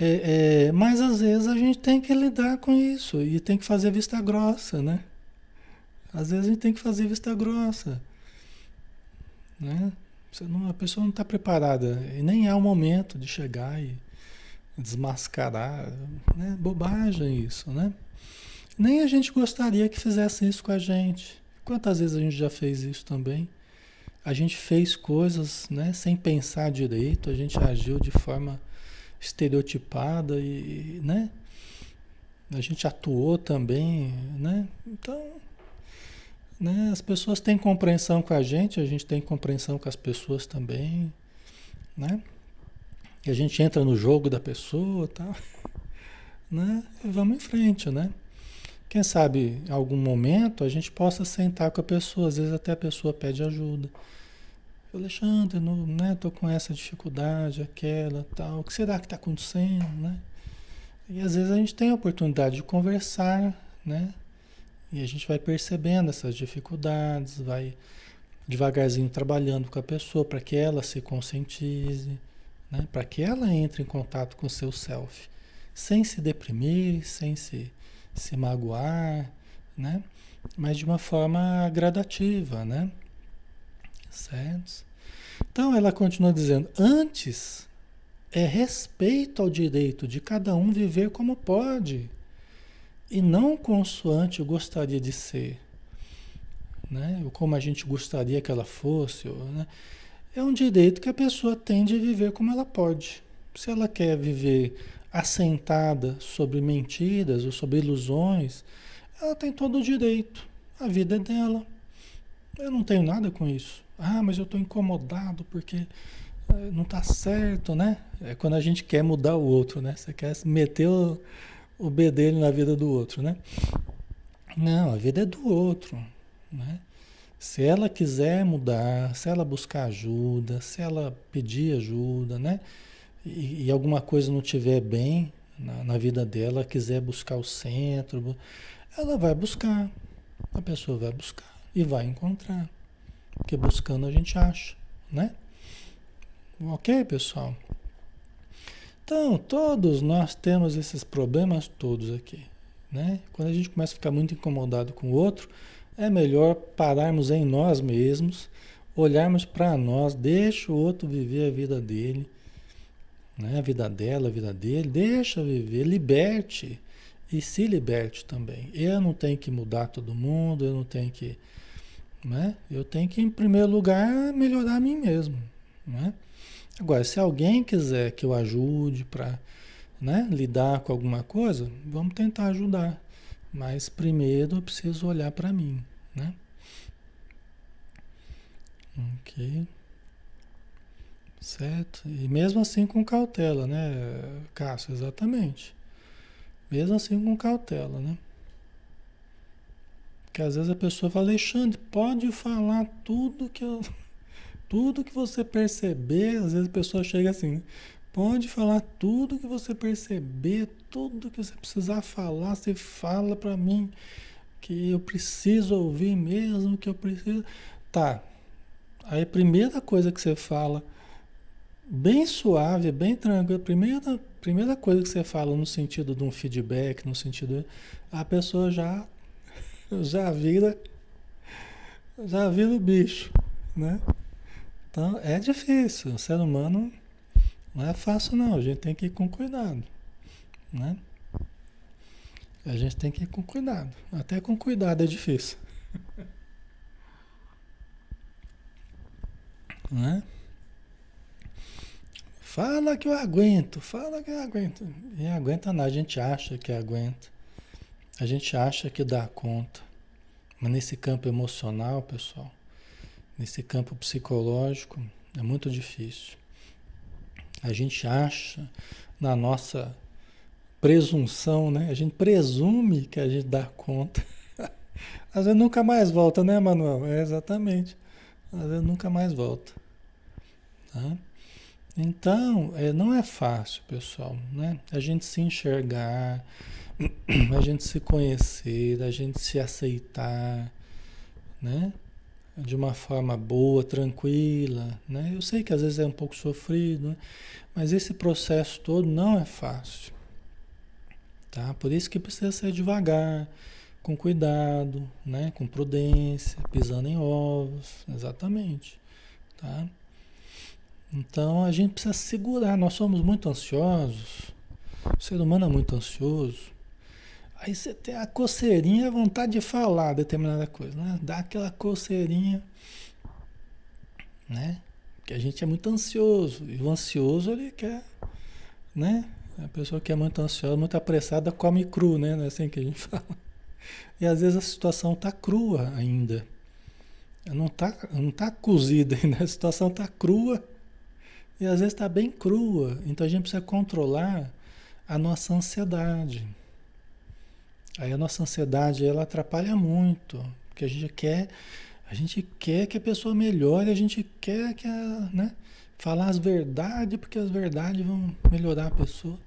É, é, mas às vezes a gente tem que lidar com isso e tem que fazer vista grossa, né? Às vezes a gente tem que fazer vista grossa, né? Não, a pessoa não está preparada e nem é o momento de chegar e desmascarar, né? Bobagem isso, né? Nem a gente gostaria que fizesse isso com a gente. Quantas vezes a gente já fez isso também? A gente fez coisas né, sem pensar direito, a gente agiu de forma estereotipada e, né? A gente atuou também, né? Então, né, as pessoas têm compreensão com a gente, a gente tem compreensão com as pessoas também, né? E a gente entra no jogo da pessoa, tá? Né? E vamos em frente, né? Quem sabe em algum momento a gente possa sentar com a pessoa, às vezes até a pessoa pede ajuda. Alexandre, não, né, tô com essa dificuldade, aquela, tal, o que será que está acontecendo, né? E às vezes a gente tem a oportunidade de conversar, né? E a gente vai percebendo essas dificuldades, vai devagarzinho trabalhando com a pessoa para que ela se conscientize, né? Para que ela entre em contato com o seu self, sem se deprimir, sem se se magoar, né? Mas de uma forma gradativa, né? Certo? Então ela continua dizendo: antes é respeito ao direito de cada um viver como pode e não consoante gostaria de ser, né? Ou como a gente gostaria que ela fosse, né? É um direito que a pessoa tem de viver como ela pode. Se ela quer viver assentada sobre mentiras ou sobre ilusões, ela tem todo o direito. A vida é dela. Eu não tenho nada com isso. Ah, mas eu estou incomodado porque eh, não está certo, né? É quando a gente quer mudar o outro, né? Você quer meter o, o B dele na vida do outro, né? Não, a vida é do outro, né? Se ela quiser mudar, se ela buscar ajuda, se ela pedir ajuda, né? E, e alguma coisa não estiver bem na, na, vida dela, quiser buscar o centro, ela vai buscar. A pessoa vai buscar e vai encontrar. Porque buscando a gente acha, né? Ok, pessoal? Então, todos nós temos esses problemas todos aqui, né? Quando a gente começa a ficar muito incomodado com o outro, é melhor pararmos em nós mesmos, olharmos para nós, deixa o outro viver a vida dele, né? A vida dela, a vida dele, deixa viver, liberte e se liberte também. Eu não tenho que mudar todo mundo, eu não tenho que, né? Eu tenho que, em primeiro lugar, melhorar a mim mesmo, né? Agora, se alguém quiser que eu ajude para né, lidar com alguma coisa, vamos tentar ajudar. Mas primeiro eu preciso olhar para mim, né? Ok. Certo? E mesmo assim com cautela, né, Cássio? Exatamente. Mesmo assim com cautela, né? Porque às vezes a pessoa fala, Alexandre, pode falar tudo que eu. Tudo que você perceber, às vezes a pessoa chega assim, pode falar tudo que você perceber, tudo que você precisar falar, você fala para mim que eu preciso ouvir mesmo, que eu preciso. Tá. Aí a primeira coisa que você fala, bem suave, bem tranquilo, primeira, primeira coisa que você fala no sentido de um feedback, no sentido. A pessoa já, já vira. Já vira o bicho, né? Então é difícil. O ser humano não é fácil não. A gente tem que ir com cuidado, né? A gente tem que ir com cuidado. Até com cuidado é difícil. né? Fala que eu aguento, fala que eu aguento. E aguenta não, a gente acha que aguenta. A gente acha que dá conta. Mas nesse campo emocional, pessoal, nesse campo psicológico, é muito difícil. A gente acha na nossa presunção, né? A gente presume que a gente dá conta. Às vezes nunca mais volta, né, Manuel? É exatamente. Às vezes nunca mais volta. Tá? Então, é, não é fácil, pessoal, né? A gente se enxergar, a gente se conhecer, a gente se aceitar, né? de uma forma boa, tranquila, né? Eu sei que às vezes é um pouco sofrido, né? mas esse processo todo não é fácil, tá? Por isso que precisa ser devagar, com cuidado, né? Com prudência, pisando em ovos, exatamente, tá? Então a gente precisa segurar. Nós somos muito ansiosos. O ser humano é muito ansioso. Aí você tem a coceirinha, a vontade de falar determinada coisa, né? Dá aquela coceirinha, né? Que a gente é muito ansioso. E o ansioso, ele quer, né? A pessoa que é muito ansiosa, muito apressada, come cru, né? Não é assim que a gente fala. E às vezes a situação tá crua ainda. Não tá, não tá cozida ainda, a situação tá crua. E às vezes está bem crua. Então a gente precisa controlar a nossa ansiedade. Aí a nossa ansiedade ela atrapalha muito, porque a gente quer, a gente quer que a pessoa melhore, a gente quer que a, né, falar as verdades, porque as verdades vão melhorar a pessoa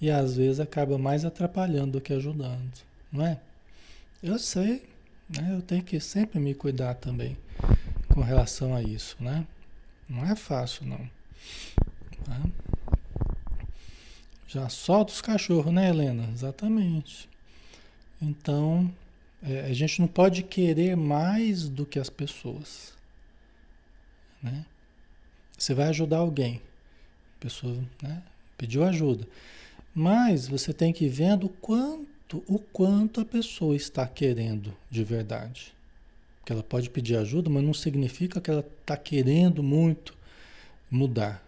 e às vezes acaba mais atrapalhando do que ajudando, não é? Eu sei, né? Eu tenho que sempre me cuidar também com relação a isso, né? Não é fácil não. Tá? Já solta os cachorros, né, Helena? Exatamente. Então, é, a gente não pode querer mais do que as pessoas. Né? Você vai ajudar alguém, a pessoa né, pediu ajuda, mas você tem que ir vendo o quanto, o quanto a pessoa está querendo de verdade. Porque ela pode pedir ajuda, mas não significa que ela está querendo muito mudar.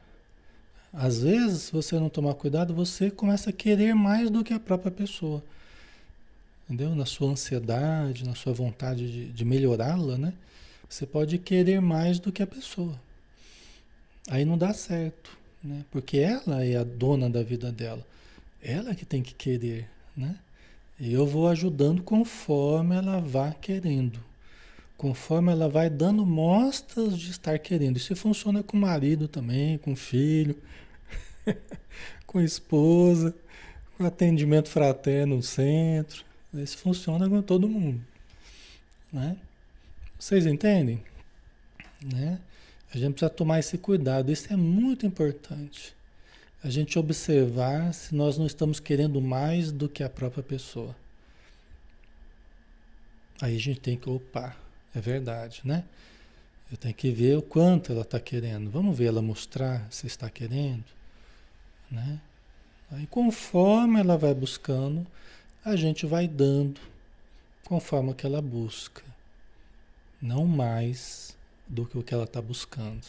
Às vezes, se você não tomar cuidado, você começa a querer mais do que a própria pessoa entendeu? Na sua ansiedade, na sua vontade de, de melhorá-la, né? Você pode querer mais do que a pessoa. Aí não dá certo, né? Porque ela é a dona da vida dela. Ela que tem que querer, né? E eu vou ajudando conforme ela vá querendo. Conforme ela vai dando mostras de estar querendo. Isso funciona com o marido também, com o filho, com a esposa, com atendimento fraterno no centro. Isso funciona com todo mundo. Né? Vocês entendem? Né? A gente precisa tomar esse cuidado. Isso é muito importante. a gente observar se nós não estamos querendo mais do que a própria pessoa. Aí a gente tem que, opa, é verdade, né? Eu tenho que ver o quanto ela está querendo. Vamos ver ela mostrar se está querendo, né? Aí conforme ela vai buscando, a gente vai dando conforme que ela busca. Não mais do que o que ela está buscando.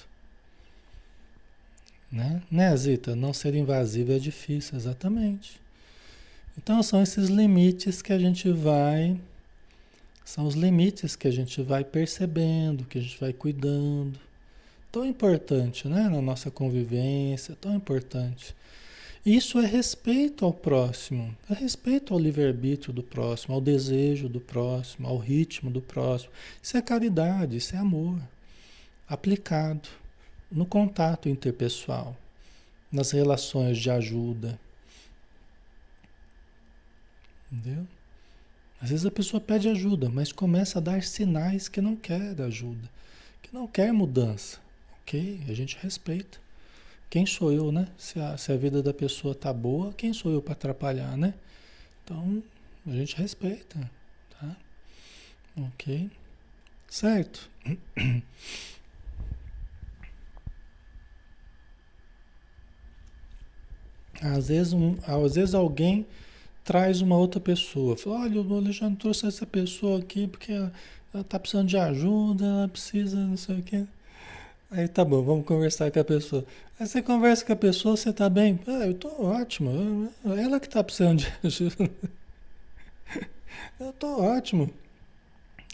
Né? né, Zita? Não ser invasivo é difícil, exatamente. Então são esses limites que a gente vai são os limites que a gente vai percebendo, que a gente vai cuidando. Tão importante, né? Na nossa convivência, tão importante. Isso é respeito ao próximo, é respeito ao livre-arbítrio do próximo, ao desejo do próximo, ao ritmo do próximo. Isso é caridade, isso é amor aplicado no contato interpessoal, nas relações de ajuda. Entendeu? Às vezes a pessoa pede ajuda, mas começa a dar sinais que não quer ajuda, que não quer mudança. Ok, a gente respeita. Quem sou eu, né? Se a, se a vida da pessoa tá boa, quem sou eu para atrapalhar, né? Então, a gente respeita, tá? Ok? Certo? Às vezes, um, às vezes alguém traz uma outra pessoa. Fala, olha, o Alexandre trouxe essa pessoa aqui porque ela, está precisando de ajuda, ela precisa não sei o quê. Aí tá bom, vamos conversar com a pessoa. Aí você conversa com a pessoa, você tá bem? Ah, eu tô ótimo. Ela que tá precisando de ajuda. Eu tô ótimo.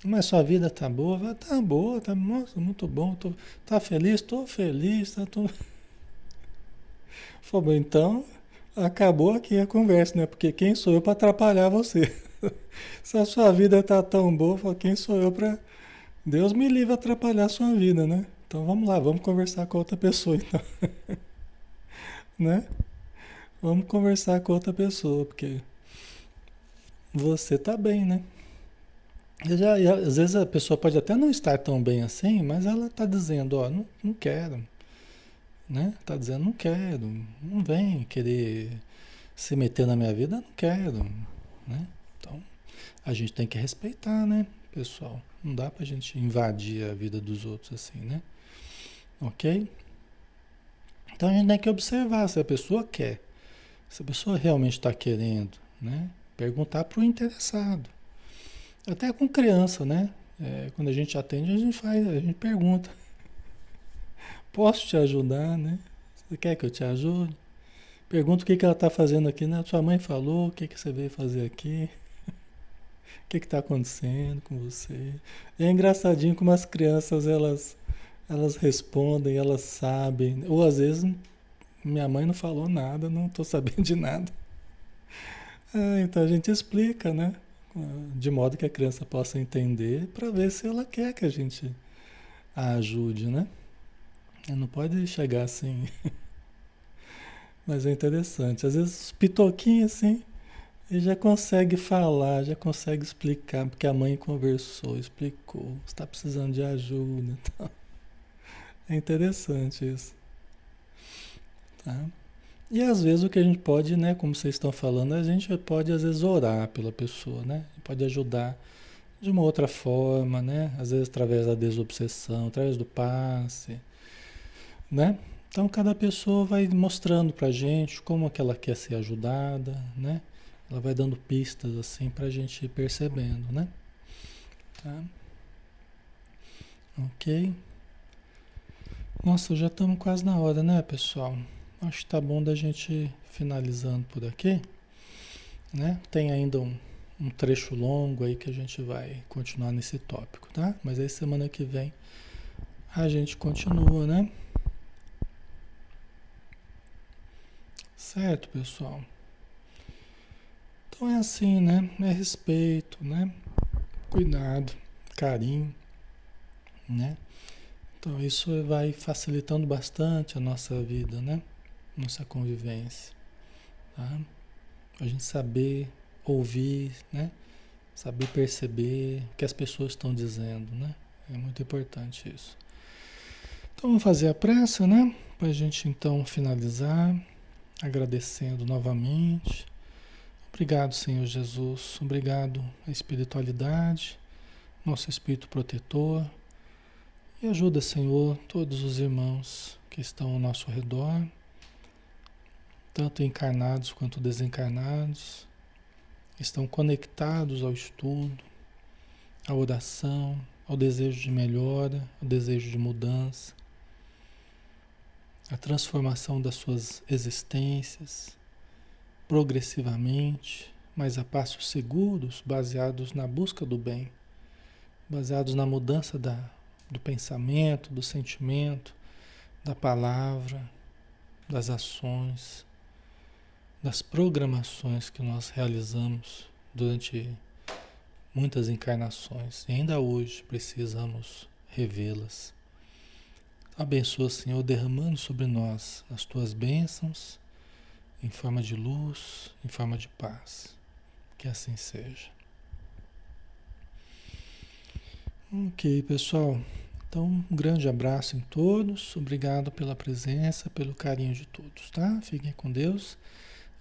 Mas sua vida tá boa? Tá boa, tá nossa, muito bom. Tô, tá feliz? Tô feliz, tá tudo. Falei, então, acabou aqui a conversa, né? Porque quem sou eu para atrapalhar você? Se a sua vida tá tão boa, quem sou eu para Deus me livre atrapalhar a sua vida, né? Então vamos lá, vamos conversar com outra pessoa, então. né? Vamos conversar com outra pessoa, porque você tá bem, né? Já, às vezes a pessoa pode até não estar tão bem assim, mas ela tá dizendo, ó, não, não quero né? Tá dizendo, não quero, não vem querer se meter na minha vida, não quero, né? Então, a gente tem que respeitar, né, pessoal? Não dá pra gente invadir a vida dos outros assim, né? Ok? Então a gente tem que observar se a pessoa quer, se a pessoa realmente está querendo, né? Perguntar para o interessado. Até com criança, né? É, quando a gente atende, a gente faz, a gente pergunta. Posso te ajudar, né? Você quer que eu te ajude? Pergunta o que, que ela está fazendo aqui, né? Sua mãe falou, o que, que você veio fazer aqui? o que está acontecendo com você? É engraçadinho como as crianças, elas, elas respondem, elas sabem. Ou às vezes, minha mãe não falou nada, não estou sabendo de nada. Ah, então a gente explica, né? De modo que a criança possa entender para ver se ela quer que a gente a ajude, né? Não pode chegar assim. Mas é interessante. Às vezes, pitoquinhos assim, e já consegue falar, já consegue explicar, porque a mãe conversou, explicou, está precisando de ajuda. Então. É interessante isso. Tá? E às vezes o que a gente pode, né, como vocês estão falando, a gente pode às vezes orar pela pessoa, né? Pode ajudar de uma outra forma, né? Às vezes através da desobsessão, através do passe né? Então cada pessoa vai mostrando pra gente como é que ela quer ser ajudada, né? Ela vai dando pistas assim pra gente ir percebendo, né? Tá? Ok? Nossa, já estamos quase na hora, né, pessoal? Acho que tá bom da gente finalizando por aqui, né? Tem ainda um, um trecho longo aí que a gente vai continuar nesse tópico, tá? Mas aí semana que vem a gente continua, né? Certo, pessoal? Então é assim, né? É respeito, né? Cuidado, carinho, né? Então isso vai facilitando bastante a nossa vida, né? Nossa convivência, tá? A gente saber ouvir, né? Saber perceber o que as pessoas estão dizendo, né? É muito importante isso. Então vamos fazer a pressa, né? Para a gente então finalizar agradecendo novamente. Obrigado, Senhor Jesus. Obrigado espiritualidade, nosso espírito protetor. E ajuda, Senhor, todos os irmãos que estão ao nosso redor, tanto encarnados quanto desencarnados, estão conectados ao estudo, à oração, ao desejo de melhora, ao desejo de mudança, à transformação das suas existências, progressivamente, mas a passos seguros, baseados na busca do bem, baseados na mudança da, do pensamento, do sentimento, da palavra, das ações, das programações que nós realizamos durante muitas encarnações e ainda hoje precisamos revê-las. Abençoa, Senhor, derramando sobre nós as tuas bênçãos em forma de luz, em forma de paz. Que assim seja. Ok, pessoal. Então, um grande abraço em todos. Obrigado pela presença, pelo carinho de todos, tá? Fiquem com Deus.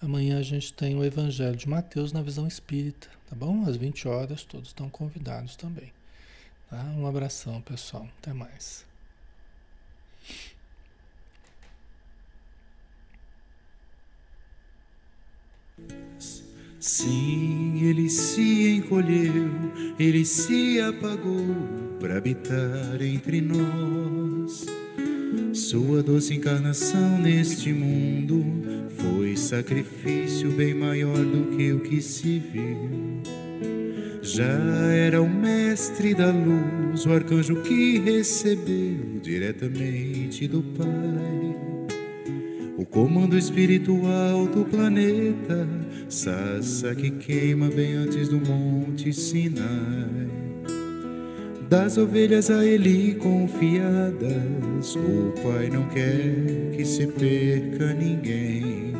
Amanhã a gente tem o Evangelho de Mateus na visão espírita, tá bom? Às 20 horas, todos estão convidados também. Tá? Um abração, pessoal. Até mais. Sim, ele se encolheu, ele se apagou para habitar entre nós. Sua doce encarnação neste mundo foi sacrifício bem maior do que o que se viu. Já era o mestre da luz, o arcanjo que recebeu diretamente do Pai o comando espiritual do planeta, Sassa que queima bem antes do Monte Sinai. Das ovelhas a ele confiadas, o Pai não quer que se perca ninguém.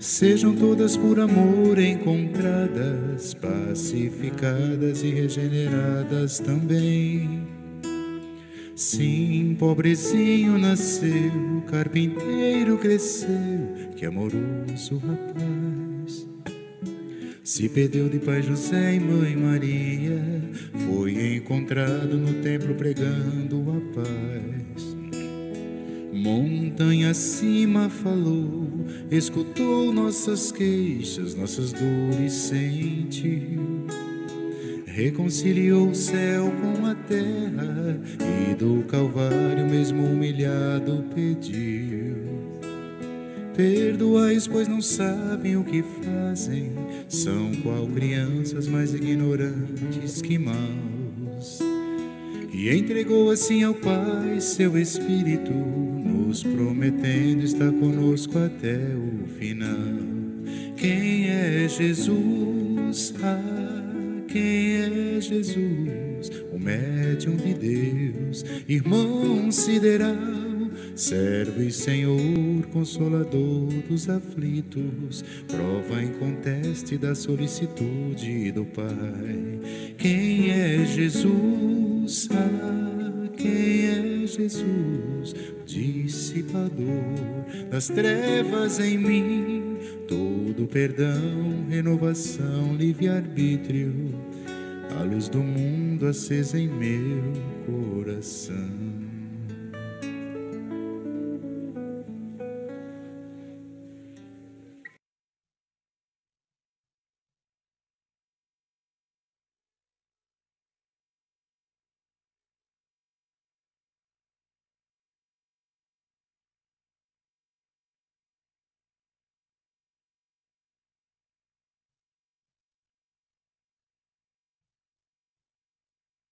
Sejam todas por amor encontradas, pacificadas e regeneradas também. Sim, pobrezinho nasceu, carpinteiro cresceu, que amoroso rapaz. Se perdeu de pai José e mãe Maria, foi encontrado no templo pregando a paz. Montanha acima falou, escutou nossas queixas, nossas dores sentiu reconciliou o céu com a terra e do Calvário, mesmo humilhado, pediu: Perdoais, pois não sabem o que fazem, são qual crianças mais ignorantes que maus. E entregou assim ao Pai seu Espírito, nos prometendo estar conosco até o final. Quem é Jesus? Ah, quem é Jesus, o médium de Deus, irmão sideral, servo e Senhor, consolador dos aflitos, prova inconteste da solicitude do Pai. Quem é Jesus? Ah, quem é Jesus, dissipador das trevas em mim? Todo perdão, renovação, livre-arbítrio, a luz do mundo acesa em meu coração.